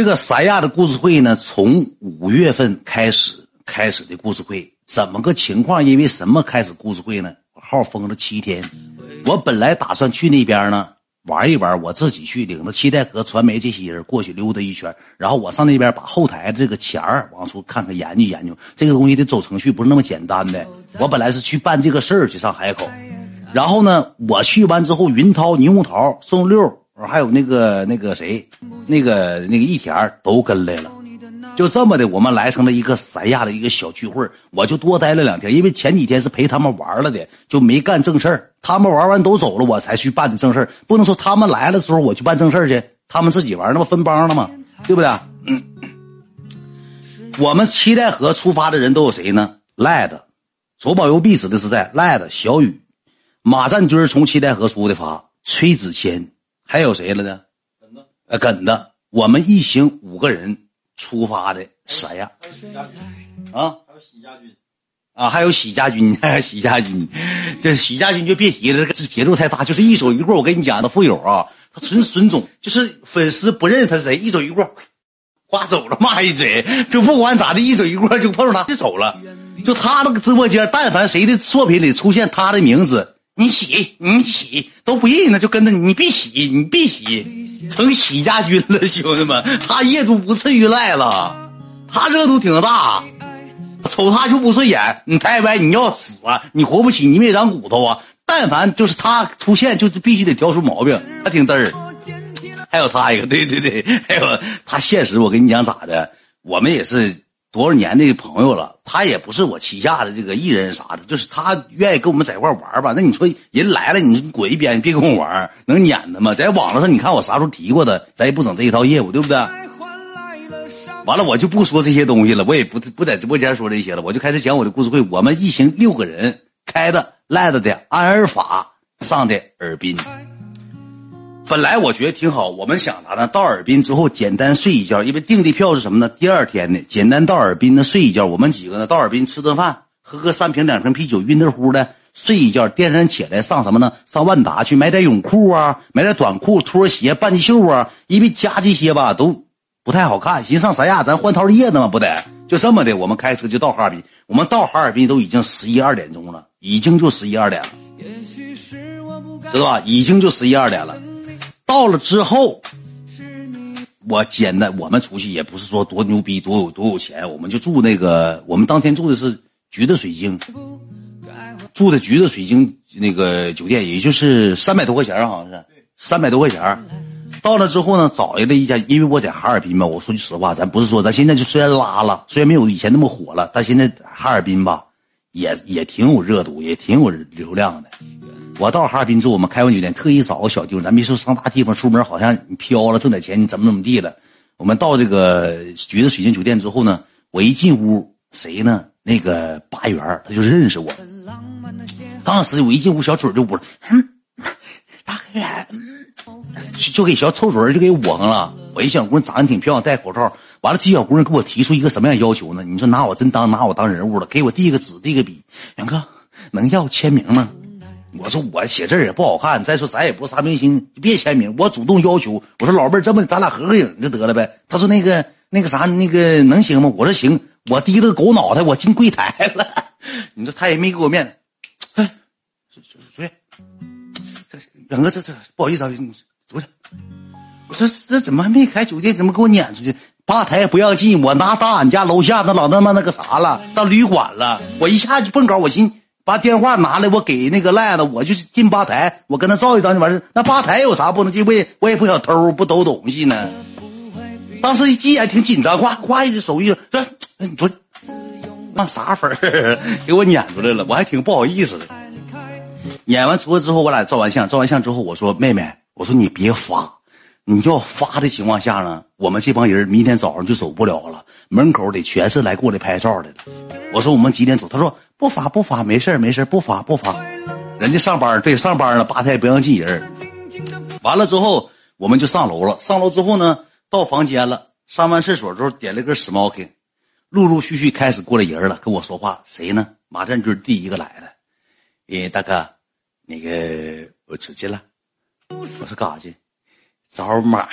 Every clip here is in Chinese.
这个三亚的故事会呢，从五月份开始开始的故事会，怎么个情况？因为什么开始故事会呢？号封了七天，我本来打算去那边呢玩一玩，我自己去领着七代河传媒这些人过去溜达一圈，然后我上那边把后台这个钱儿往出看看研究研究，这个东西得走程序，不是那么简单的。我本来是去办这个事儿去上海口，然后呢，我去完之后，云涛、猕猴桃、宋六。还有那个那个谁，那个那个一田都跟来了，就这么的，我们来成了一个三亚的一个小聚会。我就多待了两天，因为前几天是陪他们玩了的，就没干正事儿。他们玩完都走了，我才去办的正事儿。不能说他们来了的时候我去办正事儿去，他们自己玩那不分帮了吗？对不对？嗯。我们七代河出发的人都有谁呢？赖的，左膀右臂指的是在赖的，小雨，马占军从七代河出的发，崔子谦。还有谁了呢？呃，耿子，我们一行五个人出发的三亚。啊，还有许家军，啊，还有许家军，许家军，这许家军就别提了，这个节奏太大，就是一走一过。我跟你讲，那富有啊，他纯损种，就是粉丝不认他谁，一走一过，刮走了骂一嘴，就不管咋的，一走一过就碰上他就走了。就他那个直播间，但凡谁的作品里出现他的名字。你洗，你洗都不认，那就跟着你，你必洗，你必洗，成洗家军了，兄弟们，他热度不次于赖了，他热度挺大，瞅他就不顺眼，你太歪，你要死啊，你活不起，你没长骨头啊，但凡就是他出现，就是必须得挑出毛病，他挺嘚儿，还有他一个，对对对，还有他现实，我跟你讲咋的，我们也是。多少年的朋友了，他也不是我旗下的这个艺人啥的，就是他愿意跟我们在一块玩吧。那你说人来了，你滚一边，别跟我玩，能撵他吗？在网络上，你看我啥时候提过他，咱也不整这一套业务，对不对？完了，我就不说这些东西了，我也不不在直播间说这些了，我就开始讲我的故事会。我们一行六个人开的赖子的阿尔法上的尔滨。本来我觉得挺好，我们想啥呢？到尔滨之后简单睡一觉，因为订的票是什么呢？第二天的，简单到尔滨呢睡一觉。我们几个呢到尔滨吃顿饭，喝个三瓶两瓶啤酒，晕得乎的睡一觉。第二天起来上什么呢？上万达去买点泳裤啊，买点短裤、拖鞋、半截袖啊。因为加这些吧都不太好看，寻上三亚咱换套叶子嘛，不得？就这么的，我们开车就到哈尔滨。我们到哈尔滨都已经十一二点钟了，已经就十一二点了，知道吧？已经就十一二点了。到了之后，我简单，我们出去也不是说多牛逼，多有多有钱，我们就住那个，我们当天住的是橘子水晶，住的橘子水晶那个酒店，也就是三百多块钱，好像是三百多块钱。到了之后呢，找来了一家，因为我在哈尔滨嘛，我说句实话，咱不是说咱现在就虽然拉了，虽然没有以前那么火了，但现在哈尔滨吧，也也挺有热度，也挺有流量的。我到哈尔滨之后，我们开完酒店，特意找个小地方，咱别说上大地方，出门好像你飘了，挣点钱，你怎么怎么地了。我们到这个橘子水晶酒店之后呢，我一进屋，谁呢？那个八元他就认识我。当时我一进屋，小嘴就捂了，大黑人，就就给小臭嘴就给捂上了。我一小姑娘长得挺漂亮，戴口罩。完了，这小姑娘给我提出一个什么样要求呢？你说拿我真当拿我当人物了？给我递个纸，递个笔，杨哥，能要签名吗？我说我写字也不好看，再说咱也不是啥明星，别签名。我主动要求，我说老妹儿，这么咱俩合个影就得了呗。他说那个那个啥，那个能行吗？我说行。我低了个狗脑袋，我进柜台了。你说他也没给我面子。哎，出去，出去。这远哥，这这不好意思啊，你出去。我说这怎么还没开酒店？怎么给我撵出去？吧台不让进，我拿大俺家楼下那老他妈那个啥了，到旅馆了。我一下就蹦高，我寻。把电话拿来，我给那个赖子，我就进吧台，我跟他照一张就完事那吧台有啥不能进？我我也不想偷，不偷东西呢。当时一进也挺紧张，夸夸一手一说，你说那啥粉儿 给我撵出来了，我还挺不好意思的。撵完出来之后，我俩照完相，照完相之后，我说妹妹，我说你别发，你要发的情况下呢，我们这帮人明天早上就走不了了，门口得全是来过来拍照的。我说我们几点走？他说。不发不发，没事没事不发不发。人家上班对上班了，吧台不让进人。完了之后，我们就上楼了。上楼之后呢，到房间了。上完厕所之后，点了根 smoking，陆陆续续开始过来人了，跟我说话。谁呢？马占军第一个来的。诶，大哥，那个我出去了。我说干啥去？找马。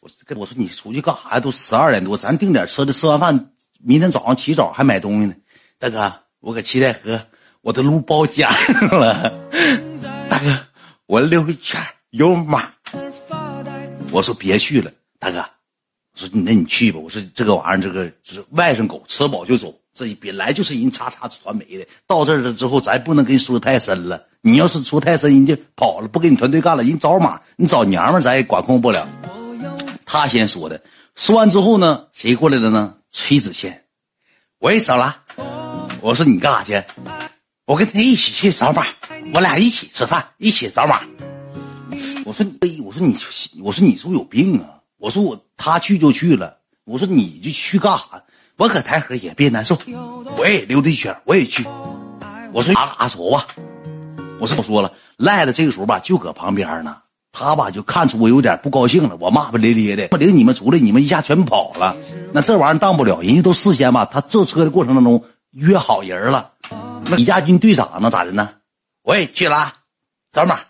我跟我说你出去干啥呀？都十二点多，咱定点吃的，吃完饭明天早上起早还买东西呢。大哥，我搁七台河，我的路包家了。大哥，我溜一圈有马。我说别去了，大哥。我说那你去吧。我说这个玩意儿，这个是外甥狗，吃饱就走。这本来就是人叉叉传媒的，到这儿了之后，咱不能跟你说太深了。你要是说太深，人家跑了，不跟你团队干了，人找马，你找娘们咱也管控不了。他先说的，说完之后呢，谁过来了呢？崔子谦，我也找了。我说你干啥去？我跟他一起去找马，我俩一起吃饭，一起找马。我说你，我说你，我说你是不是有病啊？我说我他去就去了，我说你就去干啥？我搁台河也别难受，我也溜达一圈，我也去。我说俺俩走吧。我是我说了，赖了这个时候吧，就搁旁边呢。他吧就看出我有点不高兴了，我骂骂咧咧的，不领你们出来，你们一下全跑了。那这玩意儿当不了，人家都事先吧，他坐车的过程当中约好人了。那李家军队长呢？咋的呢？我也去了，找马。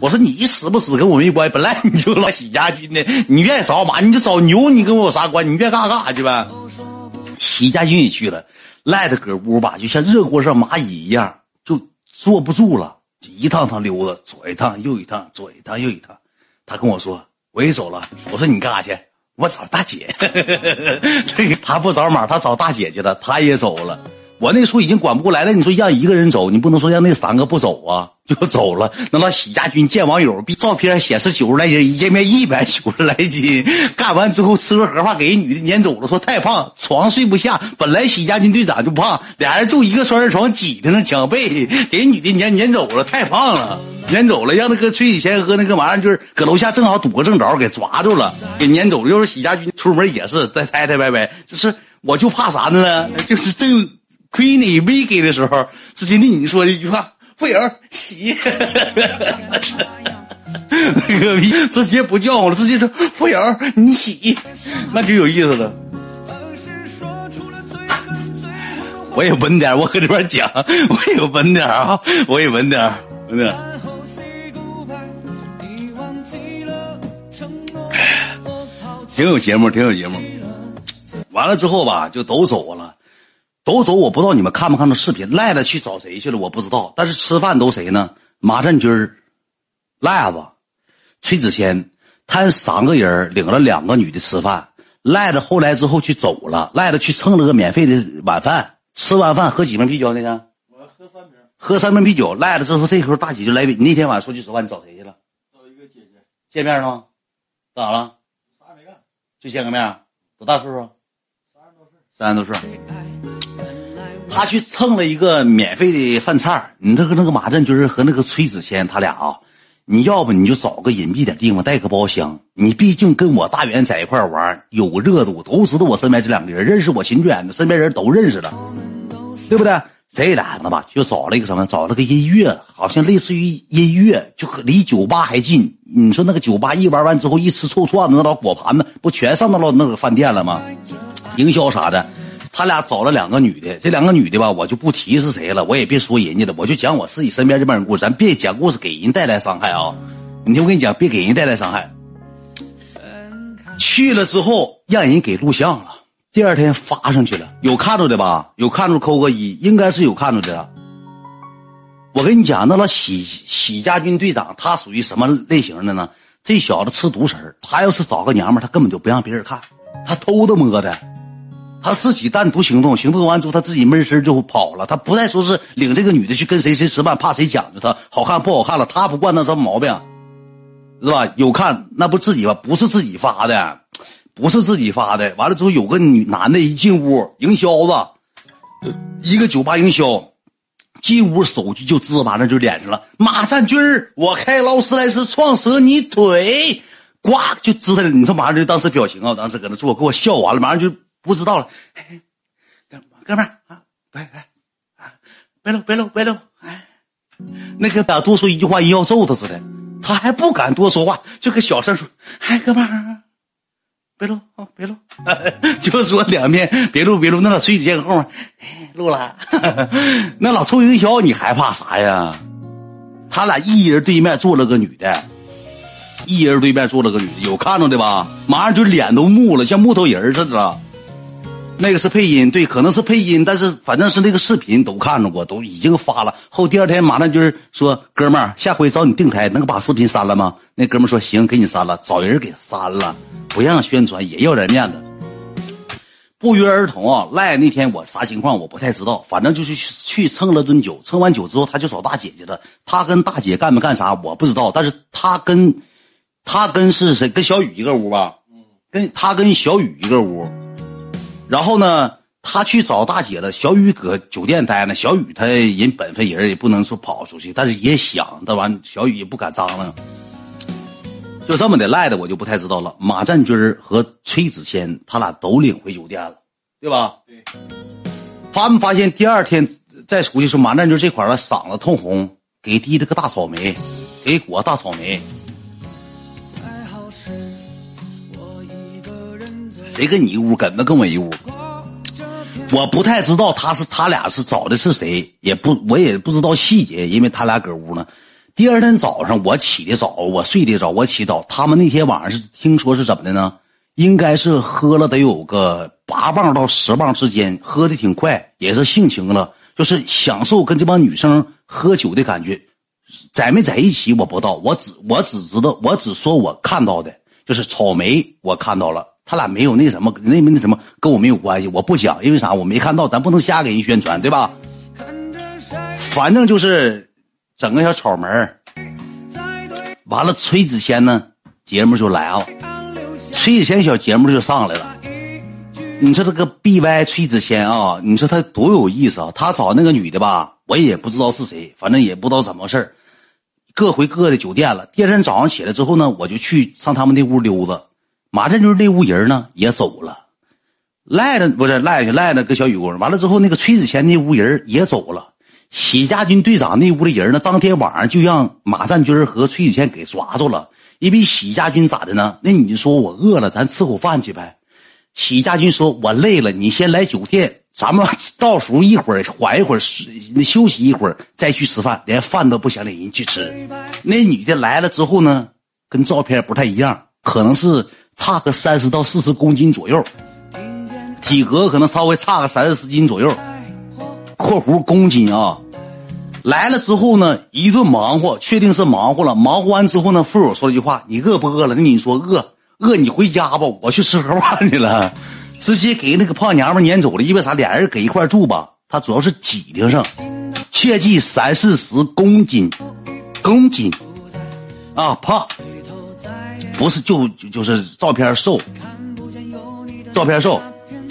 我说你死不死跟我没关系，本来你就老喜家军的，你愿意找马你就找牛，你跟我有啥关？你愿意干啥干啥去呗。喜家军也去了，赖的搁屋吧，就像热锅上蚂蚁一样，就坐不住了，就一趟趟溜达，左一趟右一趟，左一趟右一趟。他跟我说我也走了，我说你干啥去？我找大姐。他不找马，他找大姐去了，他也走了。我那时候已经管不过来了，你说让一个人走，你不能说让那三个不走啊，就走了。那老喜家军见网友，比照片显示九十来斤，一见面一百九十来斤。干完之后吃个盒饭，给人女的撵走了，说太胖，床睡不下。本来喜家军队长就胖，俩人住一个双人床，挤的那抢被，给女的撵撵走了，太胖了，撵走了，让那个崔启贤和那个玩意就是搁楼下正好堵个正着，给抓住了，给撵走了。要是喜家军出门也是再抬抬歪歪，就是我就怕啥呢？就是这。亏你没给的时候，直接对你说的一句话：“会友洗。”那个逼直接不叫我了，直接说：“会友你洗。”那就有意思了。我也稳点，我搁这边讲，我也稳点啊，我也稳点，稳点。挺有节目，挺有节目。完了之后吧，就都走了。都走，我不知道你们看没看到视频。赖子去找谁去了？我不知道。但是吃饭都谁呢？马占军儿、赖子、崔子谦，他三个人领了两个女的吃饭。赖子后来之后去走了，赖子去蹭了个免费的晚饭。吃完饭喝几瓶啤酒那天？我喝三瓶。喝三瓶啤酒。赖子之后，这时候大姐就来。你那天晚上说句实话，你找谁去了？找一个姐姐见面了。干啥了？啥也没干，就见个面。多大岁数？三十多岁。三十多岁。他去蹭了一个免费的饭菜你这个那个马振军和那个崔子谦，他俩啊，你要不你就找个隐蔽点地方带个包厢。你毕竟跟我大元在一块玩有热度，都知道我身边这两个人，认识我秦娟的身边人都认识了，对不对？这俩子吧，就找了一个什么？找了个音乐，好像类似于音乐，就离酒吧还近。你说那个酒吧一玩完之后，一吃臭串子，那老果盘子不全上到了那个饭店了吗？营销啥的。他俩找了两个女的，这两个女的吧，我就不提是谁了，我也别说人家的，我就讲我自己身边这帮人故事，咱别讲故事给人带来伤害啊！你听我跟你讲，别给人带来伤害。去了之后让人给录像了，第二天发上去了，有看着的吧？有看着扣个一，应该是有看着的。我跟你讲，那老喜喜家军队长他属于什么类型的呢？这小子吃独食他要是找个娘们他根本就不让别人看，他偷的摸的。他自己单独行动，行动完之后他自己闷声就跑了。他不再说是领这个女的去跟谁谁吃饭，怕谁讲究他好看不好看了。他不惯那什么毛病，是吧？有看那不自己吧？不是自己发的，不是自己发的。完了之后有个女男的一进屋，营销子，一个酒吧营销，进屋手机就支完了就脸上了。马占军我开劳斯莱斯撞折你腿，呱就支他了。你说马上就当时表情啊，当时搁那坐，给我笑完了，马上就。不知道了，哥哥们儿啊，别别啊，别搂别搂别搂，哎，那个咋多说一句话，人要揍他似的，他还不敢多说话，就跟小声说：“哎，哥们儿，别录啊，别录，就说两遍，别录别录。”那老崔子健后面录了，那老臭营销，你害怕啥呀？他俩一人对面坐了个女的，一人对面坐了个女的，有看着的吧？马上就脸都木了，像木头人似的了。那个是配音，对，可能是配音，但是反正是那个视频都看着过，都已经发了。后第二天马上就是说，哥们儿，下回找你定台，能把视频删了吗？那哥们儿说行，给你删了，找人给删了，不让宣传，也要点面子。不约而同啊，赖那天我啥情况我不太知道，反正就是去蹭了顿酒，蹭完酒之后他就找大姐去了。他跟大姐干没干啥我不知道，但是他跟，他跟是谁？跟小雨一个屋吧？跟他跟小雨一个屋。然后呢，他去找大姐了。小雨搁酒店待呢。小雨他人本分人，也不能说跑出去，但是也想。这玩意小雨也不敢张罗。就这么的赖的，我就不太知道了。马占军和崔子谦，他俩都领回酒店了，对吧？对。发没发现第二天再出去说，马占军这块儿嗓子通红，给滴了个大草莓，给裹大草莓。谁跟你一屋？跟子跟我一屋。我不太知道他是他俩是找的是谁，也不我也不知道细节，因为他俩搁屋呢。第二天早上我起的早，我睡的早，我起早。他们那天晚上是听说是怎么的呢？应该是喝了得有个八磅到十磅之间，喝的挺快，也是性情了，就是享受跟这帮女生喝酒的感觉。在没在一起我不知道，我只我只知道，我只说我看到的就是草莓，我看到了。他俩没有那什么，那那什么跟我没有关系，我不讲，因为啥？我没看到，咱不能瞎给人宣传，对吧？反正就是整个小草门完了，崔子谦呢，节目就来了，崔子谦小节目就上来了。你说这个 B Y 崔子谦啊，你说他多有意思啊！他找那个女的吧，我也不知道是谁，反正也不知道怎么回事各回各的酒店了。第二天早上起来之后呢，我就去上他们那屋溜达。马占军那屋人呢也走了，赖的不是赖去赖的跟小雨工。完了之后，那个崔子谦那屋人也走了。许家军队长那屋的人呢，当天晚上就让马占军和崔子谦给抓住了。因为许家军咋的呢？那女的说：“我饿了，咱吃口饭去呗。”许家军说：“我累了，你先来酒店，咱们到时候一会儿缓一会儿，休息一会儿再去吃饭。连饭都不想领人去吃。”那女的来了之后呢，跟照片不太一样，可能是。差个三十到四十公斤左右，体格可能稍微差个三四十斤左右，括弧公斤啊。来了之后呢，一顿忙活，确定是忙活了。忙活完之后呢，富友说了一句话：“你饿不饿了？”那你说饿，饿你回家吧，我去吃盒饭去了。直接给那个胖娘们撵走了，因为啥？俩人搁一块住吧，他主要是挤得上。切记三四十公斤，公斤啊，胖。不是就就是照片瘦，照片瘦，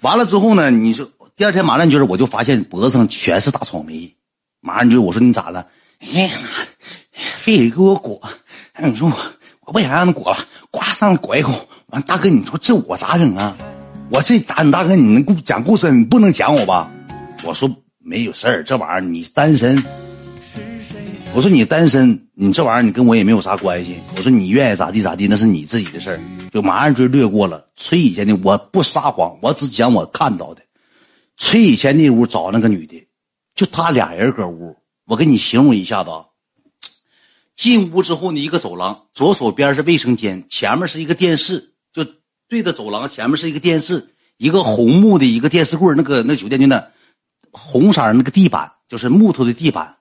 完了之后呢？你说第二天马上就是我就发现脖子上全是大草莓，马上就我说你咋了？哎呀妈，非得给我裹。你说我我不想让他裹了，呱上裹一口。完大哥，你说这我咋整啊？我这咋整？大哥，你能讲故事？你不能讲我吧？我说没有事儿，这玩意儿你单身。我说你单身，你这玩意儿你跟我也没有啥关系。我说你愿意咋地咋地，那是你自己的事儿，就马上就略过了。崔以前的我不撒谎，我只讲我看到的。崔以前那屋找那个女的，就他俩人搁屋。我给你形容一下子啊。进屋之后呢，一个走廊，左手边是卫生间，前面是一个电视，就对着走廊前面是一个电视，一个红木的一个电视柜那个那酒店就那红色那个地板就是木头的地板。